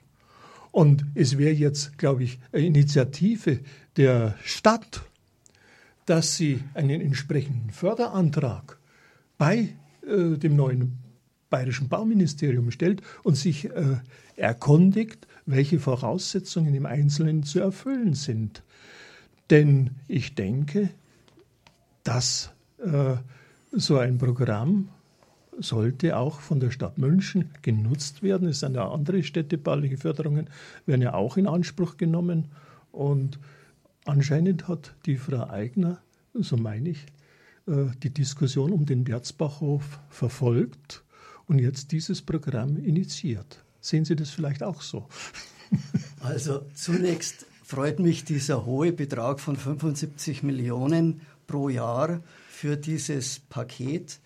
Und es wäre jetzt, glaube ich, eine Initiative der Stadt, dass sie einen entsprechenden Förderantrag bei äh, dem neuen bayerischen Bauministerium stellt und sich äh, erkundigt, welche Voraussetzungen im Einzelnen zu erfüllen sind. Denn ich denke, dass äh, so ein Programm sollte auch von der Stadt München genutzt werden. Es sind ja andere städtebauliche Förderungen, werden ja auch in Anspruch genommen. Und anscheinend hat die Frau Eigner, so meine ich, äh, die Diskussion um den Berzbachhof verfolgt und jetzt dieses Programm initiiert. Sehen Sie das vielleicht auch so? Also zunächst freut mich dieser hohe Betrag von 75 Millionen pro Jahr für dieses Paket.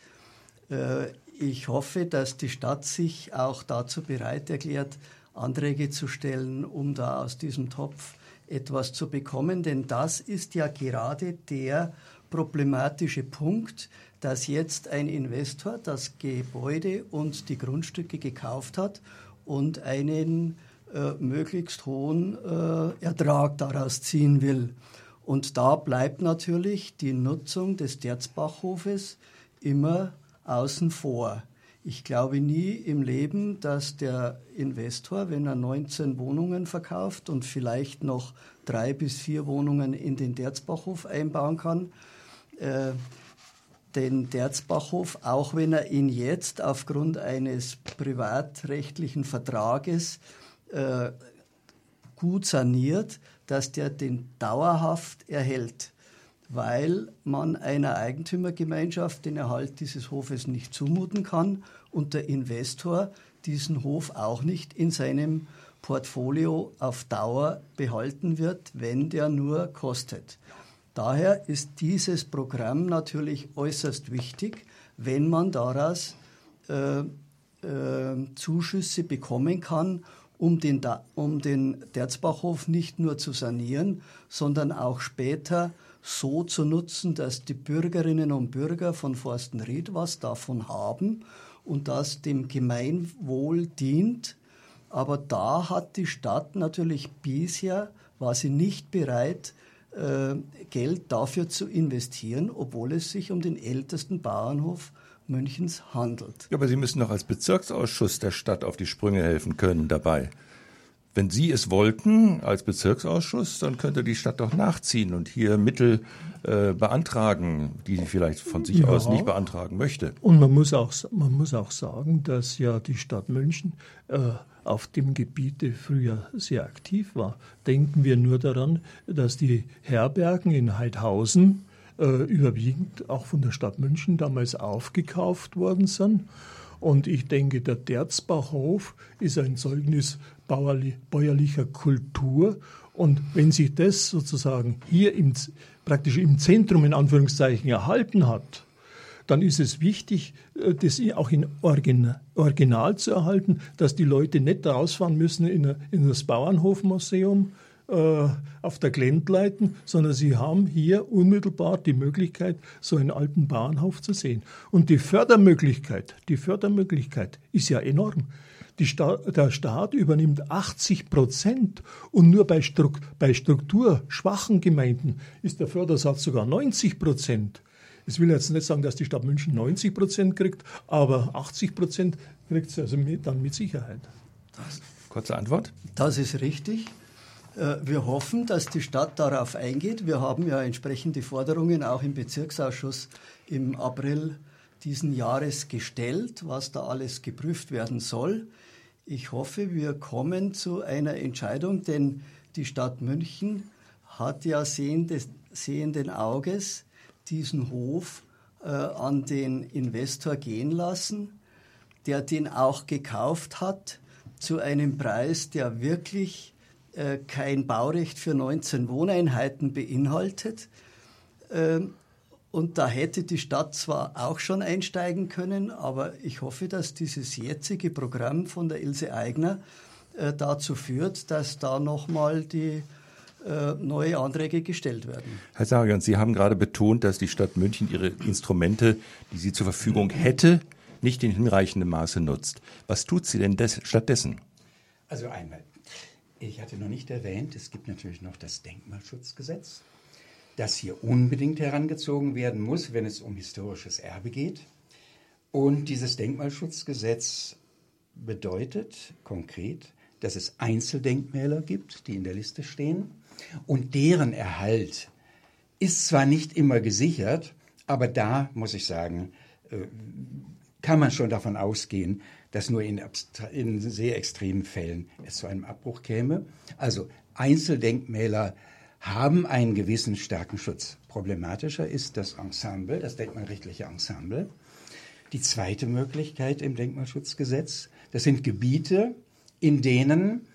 Ich hoffe, dass die Stadt sich auch dazu bereit erklärt, Anträge zu stellen, um da aus diesem Topf etwas zu bekommen, denn das ist ja gerade der problematische Punkt, dass jetzt ein Investor das Gebäude und die Grundstücke gekauft hat und einen äh, möglichst hohen äh, Ertrag daraus ziehen will. Und da bleibt natürlich die Nutzung des Derzbachhofes immer außen vor. Ich glaube nie im Leben, dass der Investor, wenn er 19 Wohnungen verkauft und vielleicht noch drei bis vier Wohnungen in den Derzbachhof einbauen kann, äh, den Derzbachhof, auch wenn er ihn jetzt aufgrund eines privatrechtlichen Vertrages äh, gut saniert, dass der den dauerhaft erhält weil man einer Eigentümergemeinschaft den Erhalt dieses Hofes nicht zumuten kann und der Investor diesen Hof auch nicht in seinem Portfolio auf Dauer behalten wird, wenn der nur kostet. Daher ist dieses Programm natürlich äußerst wichtig, wenn man daraus äh, äh, Zuschüsse bekommen kann, um den, um den Derzbachhof nicht nur zu sanieren, sondern auch später so zu nutzen, dass die Bürgerinnen und Bürger von Forstenried was davon haben und das dem Gemeinwohl dient. Aber da hat die Stadt natürlich bisher, war sie nicht bereit, äh, Geld dafür zu investieren, obwohl es sich um den ältesten Bauernhof Münchens handelt. Ja, aber Sie müssen doch als Bezirksausschuss der Stadt auf die Sprünge helfen können dabei. Wenn Sie es wollten als Bezirksausschuss, dann könnte die Stadt doch nachziehen und hier Mittel äh, beantragen, die sie vielleicht von sich ja. aus nicht beantragen möchte. Und man muss auch, man muss auch sagen, dass ja die Stadt München äh, auf dem Gebiete früher sehr aktiv war. Denken wir nur daran, dass die Herbergen in Heidhausen äh, überwiegend auch von der Stadt München damals aufgekauft worden sind. Und ich denke, der Derzbachhof ist ein Zeugnis bäuerlicher Kultur. Und wenn sich das sozusagen hier im, praktisch im Zentrum in Anführungszeichen erhalten hat, dann ist es wichtig, äh, das auch in Original zu erhalten, dass die Leute nicht rausfahren müssen in, in das Bauernhofmuseum äh, auf der Glendleiten, sondern sie haben hier unmittelbar die Möglichkeit, so einen alten Bauernhof zu sehen. Und die Fördermöglichkeit, die Fördermöglichkeit ist ja enorm. Sta der Staat übernimmt 80 Prozent und nur bei, Stru bei strukturschwachen Gemeinden ist der Fördersatz sogar 90 Prozent. Ich will jetzt nicht sagen, dass die Stadt München 90 Prozent kriegt, aber 80 Prozent kriegt sie also mit, dann mit Sicherheit. Das, kurze Antwort. Das ist richtig. Äh, wir hoffen, dass die Stadt darauf eingeht. Wir haben ja entsprechende Forderungen auch im Bezirksausschuss im April diesen Jahres gestellt, was da alles geprüft werden soll. Ich hoffe, wir kommen zu einer Entscheidung, denn die Stadt München hat ja sehenden Auges diesen Hof äh, an den Investor gehen lassen, der den auch gekauft hat zu einem Preis, der wirklich äh, kein Baurecht für 19 Wohneinheiten beinhaltet. Ähm, und da hätte die Stadt zwar auch schon einsteigen können, aber ich hoffe, dass dieses jetzige Programm von der Ilse Eigner äh, dazu führt, dass da nochmal die äh, neue Anträge gestellt werden. Herr Sarian, Sie haben gerade betont, dass die Stadt München ihre Instrumente, die sie zur Verfügung hätte, nicht in hinreichendem Maße nutzt. Was tut sie denn stattdessen? Also einmal, ich hatte noch nicht erwähnt, es gibt natürlich noch das Denkmalschutzgesetz, das hier unbedingt herangezogen werden muss, wenn es um historisches Erbe geht. Und dieses Denkmalschutzgesetz bedeutet konkret, dass es Einzeldenkmäler gibt, die in der Liste stehen. Und deren Erhalt ist zwar nicht immer gesichert, aber da muss ich sagen, äh, kann man schon davon ausgehen, dass nur in, in sehr extremen Fällen es zu einem Abbruch käme. Also Einzeldenkmäler haben einen gewissen starken Schutz. Problematischer ist das Ensemble, das denkmalrechtliche Ensemble. Die zweite Möglichkeit im Denkmalschutzgesetz, das sind Gebiete, in denen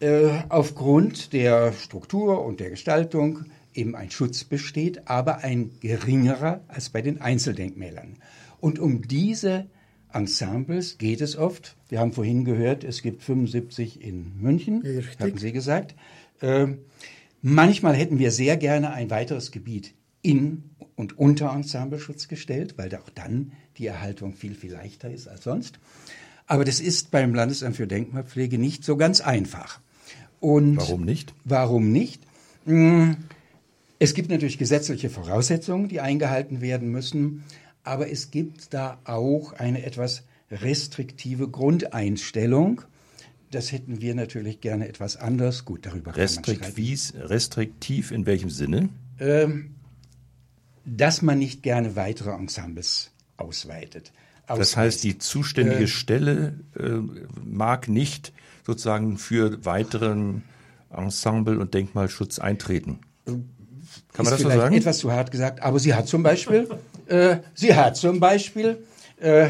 äh, aufgrund der Struktur und der Gestaltung eben ein Schutz besteht, aber ein geringerer als bei den Einzeldenkmälern. Und um diese Ensembles geht es oft. Wir haben vorhin gehört, es gibt 75 in München, Richtig. hatten Sie gesagt. Äh, manchmal hätten wir sehr gerne ein weiteres Gebiet in und unter Ensembleschutz gestellt, weil da auch dann die Erhaltung viel, viel leichter ist als sonst. Aber das ist beim Landesamt für Denkmalpflege nicht so ganz einfach. Und warum nicht? Warum nicht? Hm, es gibt natürlich gesetzliche Voraussetzungen, die eingehalten werden müssen, aber es gibt da auch eine etwas restriktive Grundeinstellung. Das hätten wir natürlich gerne etwas anders. Gut, darüber Restriktiv, kann man Restriktiv in welchem Sinne? Ähm, dass man nicht gerne weitere Ensembles ausweitet. Ausweist. Das heißt, die zuständige äh, Stelle äh, mag nicht sozusagen für weiteren Ensemble- und Denkmalschutz eintreten. Kann man das so sagen? Etwas zu hart gesagt, aber sie hat zum Beispiel, sie hat zum Beispiel äh,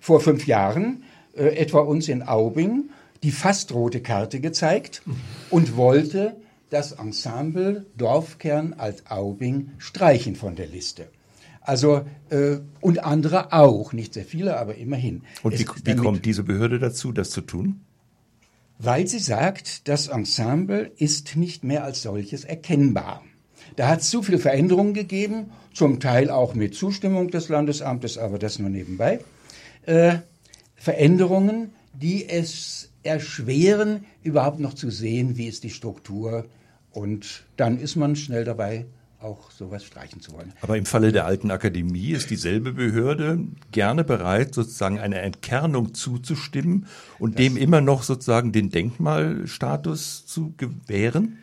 vor fünf Jahren äh, etwa uns in Aubing die fast rote Karte gezeigt und wollte das Ensemble Dorfkern Alt-Aubing streichen von der Liste. Also äh, und andere auch, nicht sehr viele, aber immerhin. Und wie, wie kommt diese Behörde dazu, das zu tun? Weil sie sagt, das Ensemble ist nicht mehr als solches erkennbar. Da hat es zu viele Veränderungen gegeben, zum Teil auch mit Zustimmung des Landesamtes, aber das nur nebenbei. Äh, Veränderungen, die es erschweren, überhaupt noch zu sehen, wie ist die Struktur. Und dann ist man schnell dabei, auch sowas streichen zu wollen. Aber im Falle der alten Akademie ist dieselbe Behörde gerne bereit, sozusagen einer Entkernung zuzustimmen und das dem immer noch sozusagen den Denkmalstatus zu gewähren?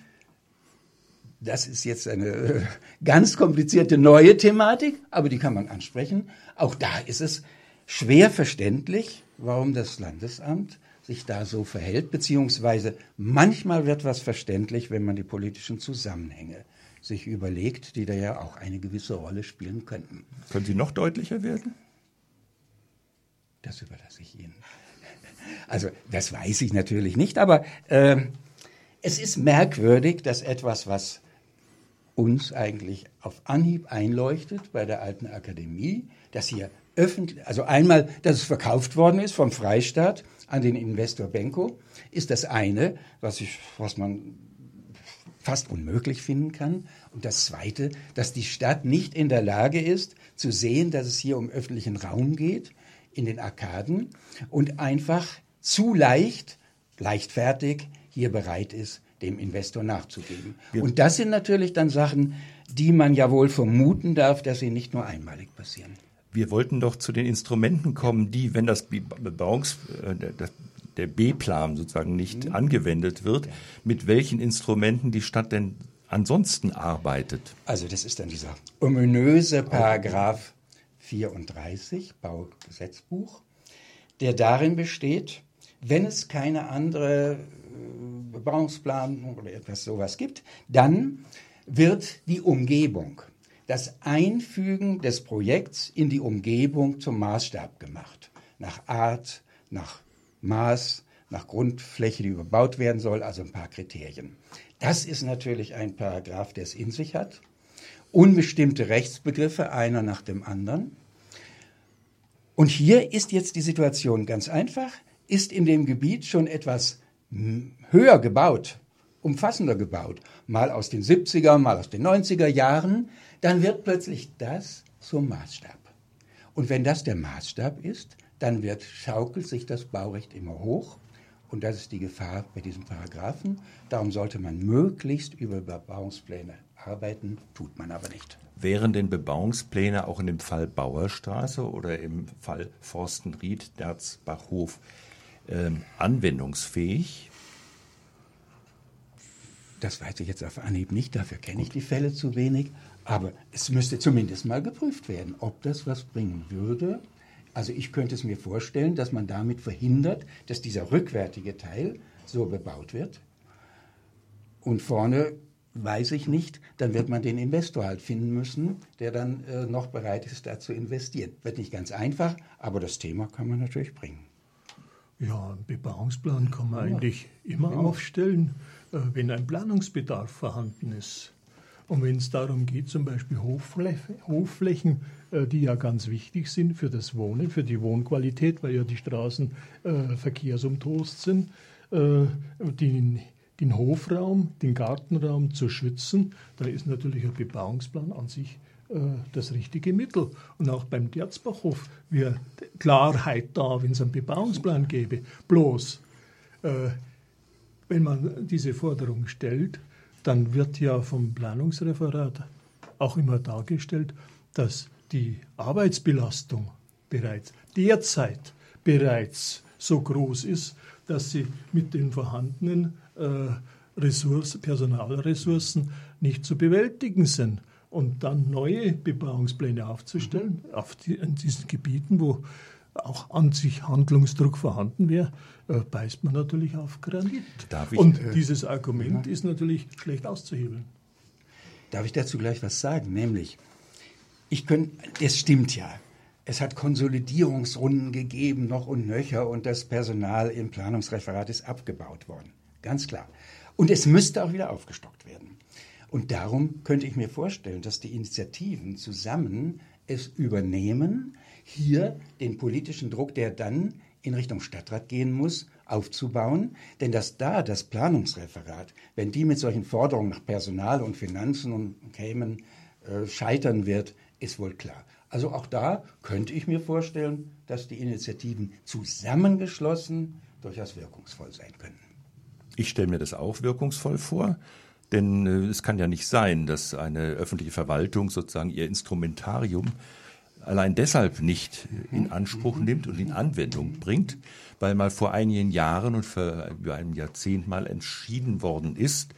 Das ist jetzt eine äh, ganz komplizierte neue Thematik, aber die kann man ansprechen. Auch da ist es schwer verständlich, warum das Landesamt sich da so verhält, beziehungsweise manchmal wird was verständlich, wenn man die politischen Zusammenhänge sich überlegt, die da ja auch eine gewisse Rolle spielen könnten. Können Sie noch deutlicher werden? Das überlasse ich Ihnen. Also das weiß ich natürlich nicht, aber äh, es ist merkwürdig, dass etwas, was uns eigentlich auf Anhieb einleuchtet bei der alten Akademie, dass hier öffentlich, also einmal, dass es verkauft worden ist vom Freistaat an den Investor Benko, ist das eine, was, ich, was man fast unmöglich finden kann. Und das Zweite, dass die Stadt nicht in der Lage ist, zu sehen, dass es hier um öffentlichen Raum geht, in den Arkaden, und einfach zu leicht, leichtfertig hier bereit ist, dem Investor nachzugeben. Ja. Und das sind natürlich dann Sachen, die man ja wohl vermuten darf, dass sie nicht nur einmalig passieren. Wir wollten doch zu den Instrumenten kommen, die, wenn das Bebauungs, äh, der B-Plan sozusagen nicht mhm. angewendet wird, mit welchen Instrumenten die Stadt denn ansonsten arbeitet. Also das ist dann dieser ominöse Paragraph 34 Baugesetzbuch, der darin besteht, wenn es keine andere Bebauungsplan oder etwas sowas gibt, dann wird die Umgebung, das Einfügen des Projekts in die Umgebung zum Maßstab gemacht. Nach Art, nach Maß, nach Grundfläche, die überbaut werden soll, also ein paar Kriterien. Das ist natürlich ein Paragraph, der es in sich hat. Unbestimmte Rechtsbegriffe, einer nach dem anderen. Und hier ist jetzt die Situation ganz einfach. Ist in dem Gebiet schon etwas höher gebaut, umfassender gebaut, mal aus den 70er, mal aus den 90er Jahren, dann wird plötzlich das zum Maßstab. Und wenn das der Maßstab ist, dann wird, schaukelt sich das Baurecht immer hoch. Und das ist die Gefahr bei diesem Paragraphen. Darum sollte man möglichst über Bebauungspläne arbeiten, tut man aber nicht. Wären denn Bebauungspläne auch in dem Fall Bauerstraße oder im Fall Forstenried, Derzbachhof ähm, anwendungsfähig? Das weiß ich jetzt auf Anhieb nicht, dafür kenne ich die Fälle zu wenig. Aber es müsste zumindest mal geprüft werden, ob das was bringen würde. Also ich könnte es mir vorstellen, dass man damit verhindert, dass dieser rückwärtige Teil so bebaut wird. Und vorne weiß ich nicht, dann wird man den Investor halt finden müssen, der dann äh, noch bereit ist, da zu investieren. Wird nicht ganz einfach, aber das Thema kann man natürlich bringen. Ja, einen Bebauungsplan kann man eigentlich immer aufstellen, äh, wenn ein Planungsbedarf vorhanden ist. Und wenn es darum geht, zum Beispiel Hofflächen, äh, die ja ganz wichtig sind für das Wohnen, für die Wohnqualität, weil ja die Straßen äh, verkehrsumtost sind, den, den Hofraum, den Gartenraum zu schützen, dann ist natürlich ein Bebauungsplan an sich das richtige Mittel. Und auch beim Derzbachhof wäre Klarheit da, wenn es einen Bebauungsplan gäbe. Bloß, äh, wenn man diese Forderung stellt, dann wird ja vom Planungsreferat auch immer dargestellt, dass die Arbeitsbelastung bereits derzeit bereits so groß ist, dass sie mit den vorhandenen äh, Ressourcen, Personalressourcen nicht zu bewältigen sind. Und dann neue Bebauungspläne aufzustellen auf die, in diesen Gebieten, wo auch an sich Handlungsdruck vorhanden wäre, äh, beißt man natürlich auf Granit. Ich, Und äh, dieses Argument ja. ist natürlich schlecht auszuhebeln. Darf ich dazu gleich was sagen? Nämlich, ich könnte, es stimmt ja. Es hat Konsolidierungsrunden gegeben, noch und nöcher, und das Personal im Planungsreferat ist abgebaut worden. Ganz klar. Und es müsste auch wieder aufgestockt werden. Und darum könnte ich mir vorstellen, dass die Initiativen zusammen es übernehmen, hier den politischen Druck, der dann in Richtung Stadtrat gehen muss, aufzubauen. Denn dass da das Planungsreferat, wenn die mit solchen Forderungen nach Personal und Finanzen und kämen, äh, scheitern wird, ist wohl klar. Also auch da könnte ich mir vorstellen, dass die Initiativen zusammengeschlossen durchaus wirkungsvoll sein können. Ich stelle mir das auch wirkungsvoll vor. Denn äh, es kann ja nicht sein, dass eine öffentliche Verwaltung sozusagen ihr Instrumentarium allein deshalb nicht in Anspruch nimmt und in Anwendung bringt, weil mal vor einigen Jahren und für über einem Jahrzehnt mal entschieden worden ist,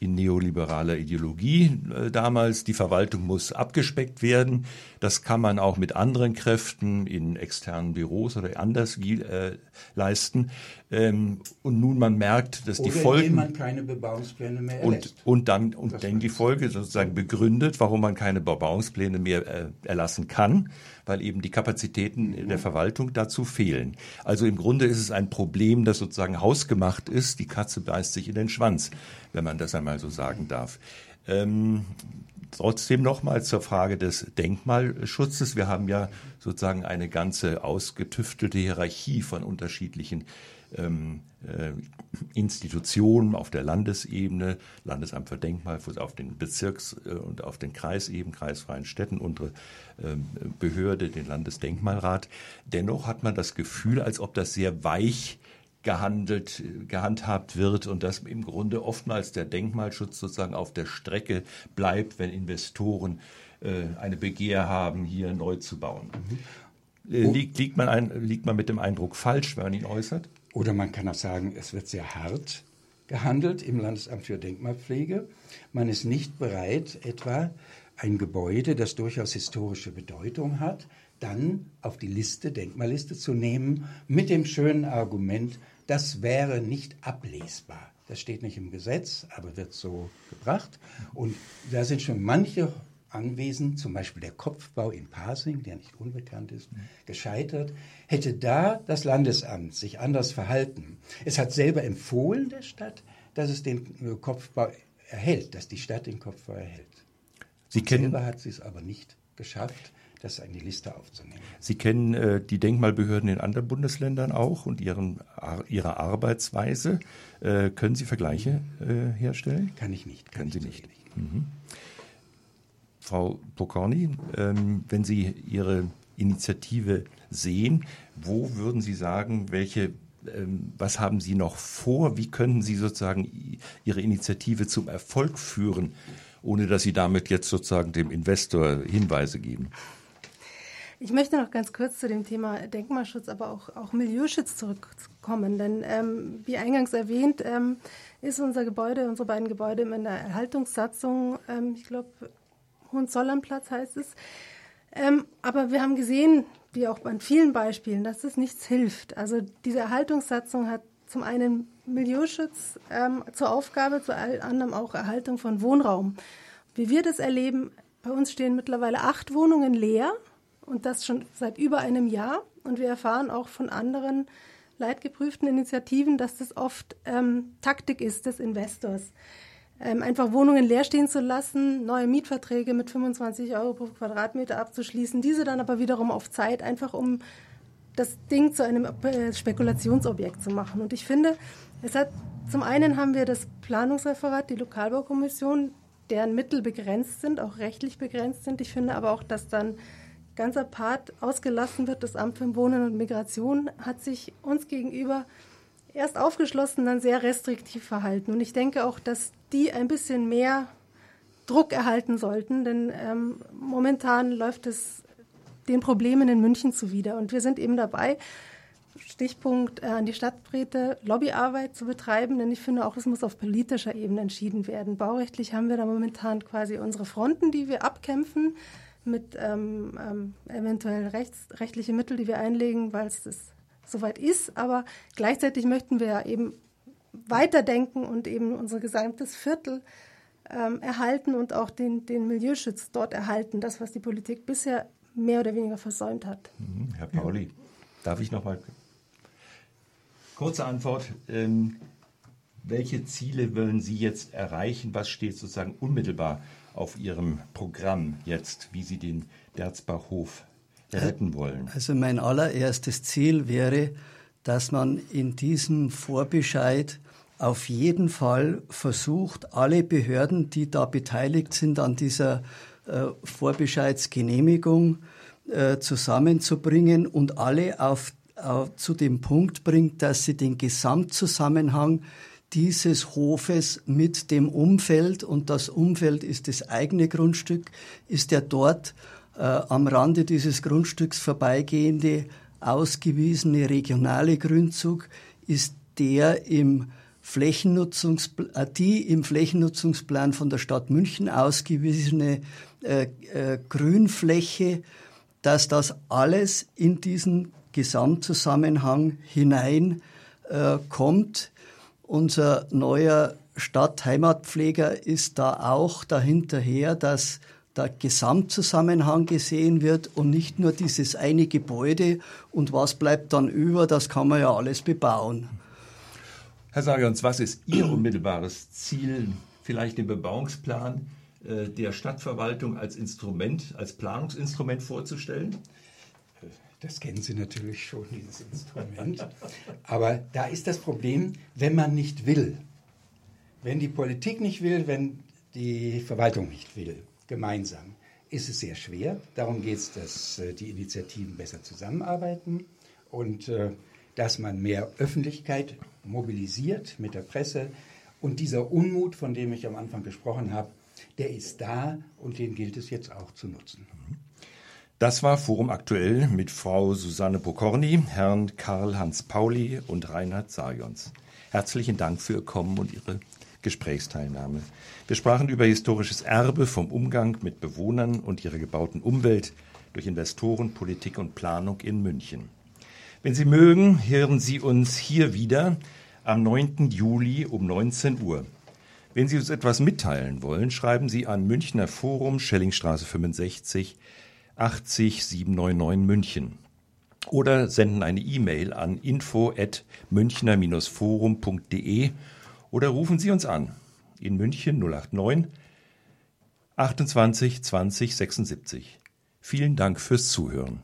in neoliberaler Ideologie äh, damals. Die Verwaltung muss abgespeckt werden. Das kann man auch mit anderen Kräften in externen Büros oder anders äh, leisten. Ähm, und nun man merkt, dass oder die Folgen. Man keine Bebauungspläne mehr erlässt. Und, und dann, und dann die Folge sozusagen begründet, warum man keine Bebauungspläne mehr äh, erlassen kann, weil eben die Kapazitäten mhm. der Verwaltung dazu fehlen. Also im Grunde ist es ein Problem, das sozusagen hausgemacht ist. Die Katze beißt sich in den Schwanz, wenn man das einmal so sagen darf. Ähm, trotzdem nochmal zur Frage des Denkmalschutzes. Wir haben ja sozusagen eine ganze ausgetüftelte Hierarchie von unterschiedlichen ähm, äh, Institutionen auf der Landesebene, Landesamt für Denkmalschutz auf den Bezirks- äh, und auf den Kreisebenen, kreisfreien Städten, unsere äh, Behörde, den Landesdenkmalrat. Dennoch hat man das Gefühl, als ob das sehr weich gehandelt, gehandhabt wird und dass im Grunde oftmals der Denkmalschutz sozusagen auf der Strecke bleibt, wenn Investoren äh, eine Begehr haben, hier neu zu bauen. Mhm. Äh, liegt, liegt, man ein, liegt man mit dem Eindruck falsch, wenn man ihn äußert? Oder man kann auch sagen, es wird sehr hart gehandelt im Landesamt für Denkmalpflege. Man ist nicht bereit, etwa ein Gebäude, das durchaus historische Bedeutung hat, dann auf die Liste, Denkmalliste zu nehmen, mit dem schönen Argument, das wäre nicht ablesbar. Das steht nicht im Gesetz, aber wird so gebracht. Und da sind schon manche Anwesen, zum Beispiel der Kopfbau in Pasing, der nicht unbekannt ist, gescheitert. Hätte da das Landesamt sich anders verhalten, es hat selber empfohlen der Stadt, dass es den äh, Kopfbau erhält, dass die Stadt den Kopfbau erhält. Sie kennen, selber hat sie es aber nicht geschafft das in die Liste aufzunehmen. Sie kennen äh, die Denkmalbehörden in anderen Bundesländern auch und ihren, ihre Arbeitsweise. Äh, können Sie Vergleiche äh, herstellen? Kann ich nicht. Kann Können Sie nicht. nicht. Mhm. Frau Pokorny, ähm, wenn Sie Ihre Initiative sehen, wo würden Sie sagen, welche ähm, was haben Sie noch vor? Wie können Sie sozusagen Ihre Initiative zum Erfolg führen, ohne dass Sie damit jetzt sozusagen dem Investor Hinweise geben? Ich möchte noch ganz kurz zu dem Thema Denkmalschutz, aber auch, auch Milieuschutz zurückkommen. Denn ähm, wie eingangs erwähnt, ähm, ist unser Gebäude, unsere beiden Gebäude in der Erhaltungssatzung, ähm, ich glaube, Hohenzollernplatz heißt es. Ähm, aber wir haben gesehen, wie auch an vielen Beispielen, dass es nichts hilft. Also diese Erhaltungssatzung hat zum einen Milieuschutz ähm, zur Aufgabe, zu anderem auch Erhaltung von Wohnraum. Wie wir das erleben, bei uns stehen mittlerweile acht Wohnungen leer und das schon seit über einem Jahr. Und wir erfahren auch von anderen leitgeprüften Initiativen, dass das oft ähm, Taktik ist des Investors. Ähm, einfach Wohnungen leer stehen zu lassen, neue Mietverträge mit 25 Euro pro Quadratmeter abzuschließen, diese dann aber wiederum auf Zeit, einfach um das Ding zu einem äh, Spekulationsobjekt zu machen. Und ich finde, es hat zum einen haben wir das Planungsreferat, die Lokalbaukommission, deren Mittel begrenzt sind, auch rechtlich begrenzt sind. Ich finde aber auch, dass dann ganz apart ausgelassen wird. Das Amt für Wohnen und Migration hat sich uns gegenüber erst aufgeschlossen, dann sehr restriktiv verhalten. Und ich denke auch, dass die ein bisschen mehr Druck erhalten sollten, denn ähm, momentan läuft es den Problemen in München zuwider. Und wir sind eben dabei, Stichpunkt äh, an die Stadträte, Lobbyarbeit zu betreiben, denn ich finde auch, es muss auf politischer Ebene entschieden werden. Baurechtlich haben wir da momentan quasi unsere Fronten, die wir abkämpfen mit ähm, ähm, eventuell rechts, rechtliche Mittel, die wir einlegen, weil es soweit ist. Aber gleichzeitig möchten wir eben weiterdenken und eben unser gesamtes Viertel ähm, erhalten und auch den, den Milieuschutz dort erhalten. Das, was die Politik bisher mehr oder weniger versäumt hat. Mhm. Herr Pauli, darf ich noch mal kurze Antwort. Ähm, welche Ziele wollen Sie jetzt erreichen? Was steht sozusagen unmittelbar auf Ihrem Programm jetzt, wie Sie den Derzbachhof retten wollen? Also mein allererstes Ziel wäre, dass man in diesem Vorbescheid auf jeden Fall versucht, alle Behörden, die da beteiligt sind an dieser äh, Vorbescheidsgenehmigung, äh, zusammenzubringen und alle auf, auf, zu dem Punkt bringt, dass sie den Gesamtzusammenhang dieses Hofes mit dem Umfeld, und das Umfeld ist das eigene Grundstück, ist der dort äh, am Rande dieses Grundstücks vorbeigehende ausgewiesene regionale Grünzug, ist der im Flächennutzungsplan, äh, die im Flächennutzungsplan von der Stadt München ausgewiesene äh, äh, Grünfläche, dass das alles in diesen Gesamtzusammenhang hineinkommt. Äh. Unser neuer Stadtheimatpfleger ist da auch dahinterher, dass der Gesamtzusammenhang gesehen wird und nicht nur dieses eine Gebäude und was bleibt dann über, das kann man ja alles bebauen. Herr Sagans, was ist Ihr unmittelbares Ziel, vielleicht den Bebauungsplan äh, der Stadtverwaltung als Instrument, als Planungsinstrument vorzustellen? Das kennen Sie natürlich schon, dieses Instrument. Aber da ist das Problem, wenn man nicht will. Wenn die Politik nicht will, wenn die Verwaltung nicht will, gemeinsam, ist es sehr schwer. Darum geht es, dass äh, die Initiativen besser zusammenarbeiten und äh, dass man mehr Öffentlichkeit mobilisiert mit der Presse. Und dieser Unmut, von dem ich am Anfang gesprochen habe, der ist da und den gilt es jetzt auch zu nutzen. Das war Forum aktuell mit Frau Susanne Pokorny, Herrn Karl-Hans Pauli und Reinhard Sajons. Herzlichen Dank für Ihr Kommen und Ihre Gesprächsteilnahme. Wir sprachen über historisches Erbe vom Umgang mit Bewohnern und ihrer gebauten Umwelt durch Investoren, Politik und Planung in München. Wenn Sie mögen, hören Sie uns hier wieder am 9. Juli um 19 Uhr. Wenn Sie uns etwas mitteilen wollen, schreiben Sie an Münchner Forum, Schellingstraße 65, 80 799 München. Oder senden eine E-Mail an info@münchner-forum.de oder rufen Sie uns an in München 089 28 20 76. Vielen Dank fürs Zuhören.